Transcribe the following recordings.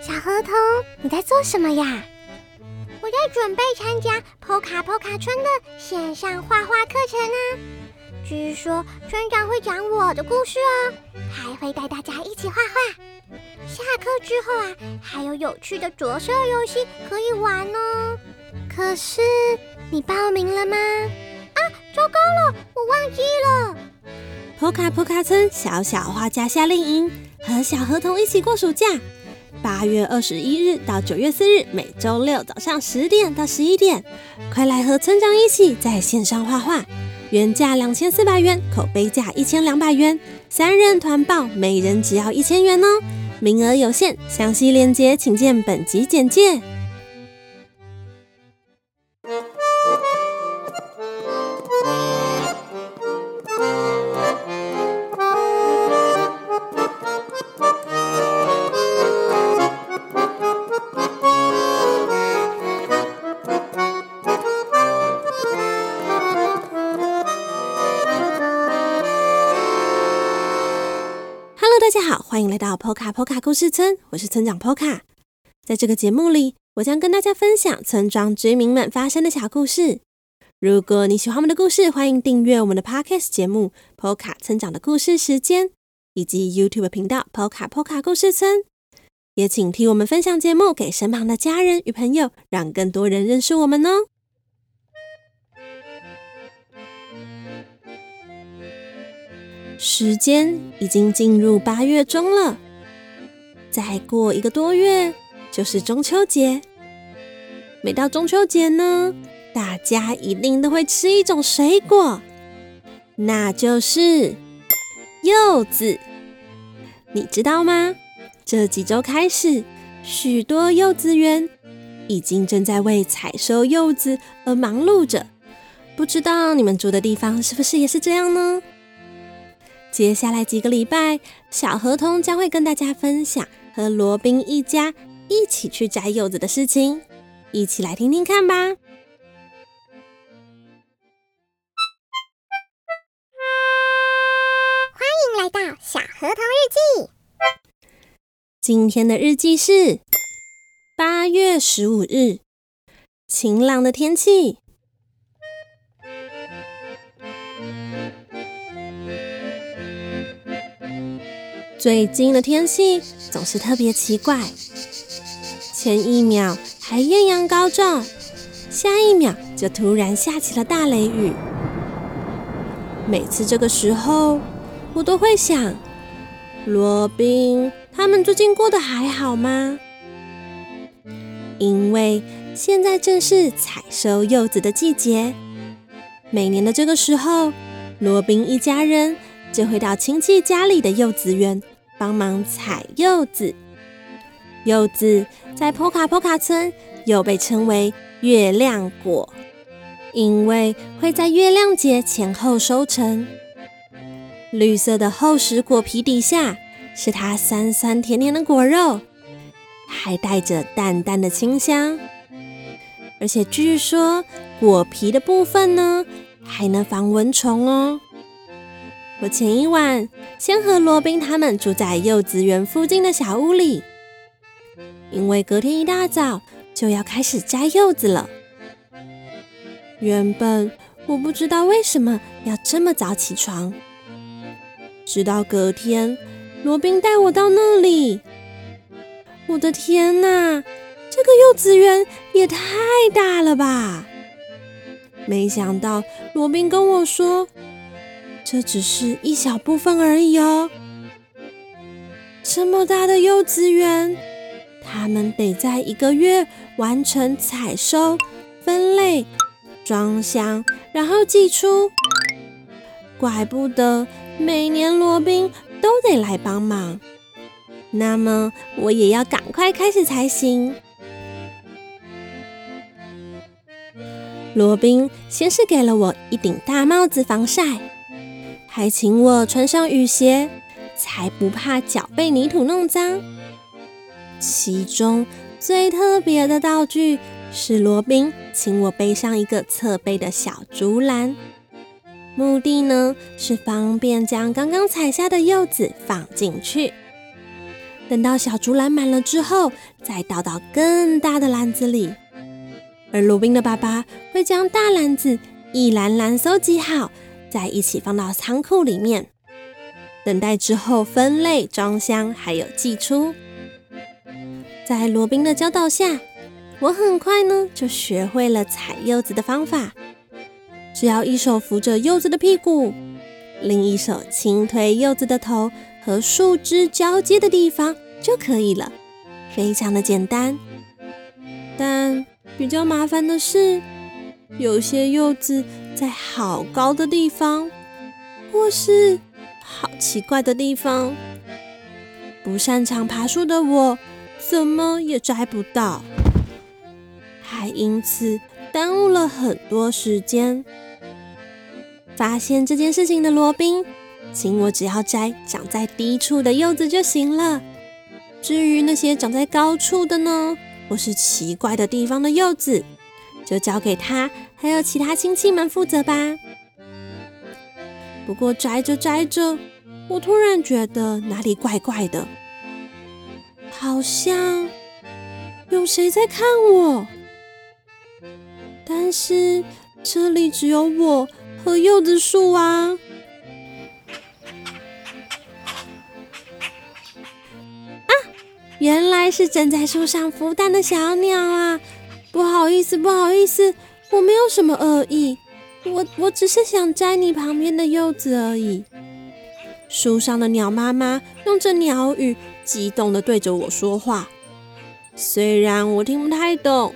小河童，你在做什么呀？我在准备参加波卡波卡村的线上画画课程呢。据说村长会讲我的故事哦，还会带大家一起画画。下课之后啊，还有有趣的着色游戏可以玩哦。可是你报名了吗？啊，糟糕了，我忘记了。波卡波卡村小小画家夏令营，和小河童一起过暑假。八月二十一日到九月四日，每周六早上十点到十一点，快来和村长一起在线上画画。原价两千四百元，口碑价一千两百元，三人团报每人只要一千元哦，名额有限，详细链接请见本集简介。欢迎来到波卡波卡故事村，我是村长波卡。在这个节目里，我将跟大家分享村庄居民们发生的小故事。如果你喜欢我们的故事，欢迎订阅我们的 Podcast 节目《波卡村长的故事时间》，以及 YouTube 频道波卡波卡故事村。也请替我们分享节目给身旁的家人与朋友，让更多人认识我们哦。时间已经进入八月中了，再过一个多月就是中秋节。每到中秋节呢，大家一定都会吃一种水果，那就是柚子。你知道吗？这几周开始，许多柚子园已经正在为采收柚子而忙碌着。不知道你们住的地方是不是也是这样呢？接下来几个礼拜，小河童将会跟大家分享和罗宾一家一起去摘柚子的事情，一起来听听看吧。欢迎来到小河童日记。今天的日记是八月十五日，晴朗的天气。最近的天气总是特别奇怪，前一秒还艳阳高照，下一秒就突然下起了大雷雨。每次这个时候，我都会想：罗宾他们最近过得还好吗？因为现在正是采收柚子的季节，每年的这个时候，罗宾一家人就会到亲戚家里的柚子园。帮忙采柚子，柚子在波卡波卡村又被称为月亮果，因为会在月亮节前后收成。绿色的厚实果皮底下是它酸酸甜甜的果肉，还带着淡淡的清香。而且据说果皮的部分呢，还能防蚊虫哦。我前一晚先和罗宾他们住在柚子园附近的小屋里，因为隔天一大早就要开始摘柚子了。原本我不知道为什么要这么早起床，直到隔天罗宾带我到那里。我的天哪，这个柚子园也太大了吧！没想到罗宾跟我说。这只是一小部分而已哦。这么大的柚子园，他们得在一个月完成采收、分类、装箱，然后寄出。怪不得每年罗宾都得来帮忙。那么我也要赶快开始才行。罗宾先是给了我一顶大帽子防晒。还请我穿上雨鞋，才不怕脚被泥土弄脏。其中最特别的道具是罗宾请我背上一个侧背的小竹篮，目的呢是方便将刚刚采下的柚子放进去。等到小竹篮满了之后，再倒到更大的篮子里。而罗宾的爸爸会将大篮子一篮篮收集好，再一起放到仓库里面，等待之后分类装箱，还有寄出。在罗宾的教导下，我很快呢就学会了采柚子的方法。只要一手扶着柚子的屁股，另一手轻推柚子的头和树枝交接的地方就可以了，非常的简单。但比较麻烦的是，有些柚子在好高的地方，或是好奇怪的地方，不擅长爬树的我怎么也摘不到，还因此耽误了很多时间。发现这件事情的罗宾，请我只要摘长在低处的柚子就行了。至于那些长在高处的呢？或是奇怪的地方的柚子，就交给他还有其他亲戚们负责吧。不过摘着摘着，我突然觉得哪里怪怪的，好像有谁在看我。但是这里只有我和柚子树啊。啊原来是正在树上孵蛋的小鸟啊！不好意思，不好意思，我没有什么恶意，我我只是想摘你旁边的柚子而已。树上的鸟妈妈用着鸟语，激动地对着我说话。虽然我听不太懂，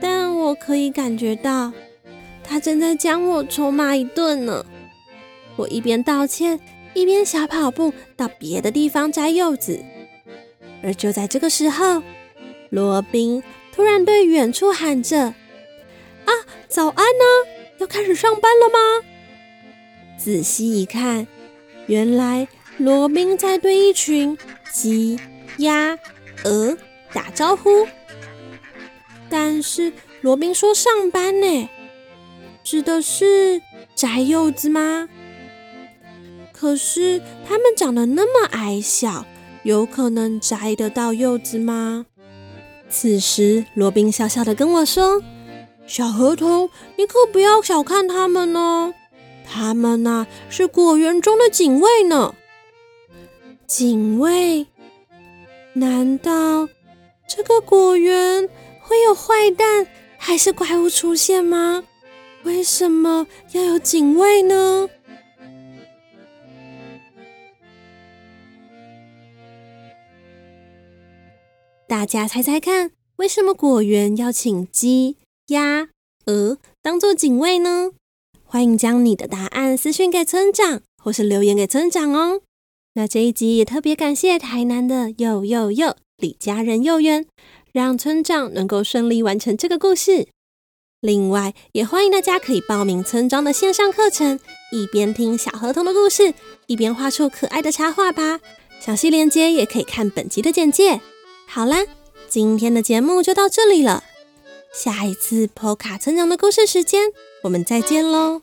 但我可以感觉到，它正在将我臭骂一顿呢。我一边道歉，一边小跑步到别的地方摘柚子。而就在这个时候，罗宾突然对远处喊着：“，早安呢！要开始上班了吗？”仔细一看，原来罗宾在对一群鸡、鸭、鹅打招呼。但是罗宾说上班呢，指的是摘柚子吗？可是他们长得那么矮小。有可能摘得到柚子吗？此时，罗宾笑笑的跟我说：“小河童，你可不要小看他们哦，他们呐是果园中的警卫呢。警卫？难道这个果园会有坏蛋还是怪物出现吗？为什么要有警卫呢？”大家猜猜看，为什么果园要请鸡、鸭、鹅当做警卫呢？欢迎将你的答案私讯给村长，或是留言给村长哦。那这一集也特别感谢台南的柚柚柚李家人幼园，让村长能够顺利完成这个故事。另外，也欢迎大家可以报名村庄的线上课程，一边听小河童的故事，一边画出可爱的插画吧。详细链接也可以看本集的简介。好啦，今天的节目就到这里了。下一次波卡成长的故事时间，我们再见喽。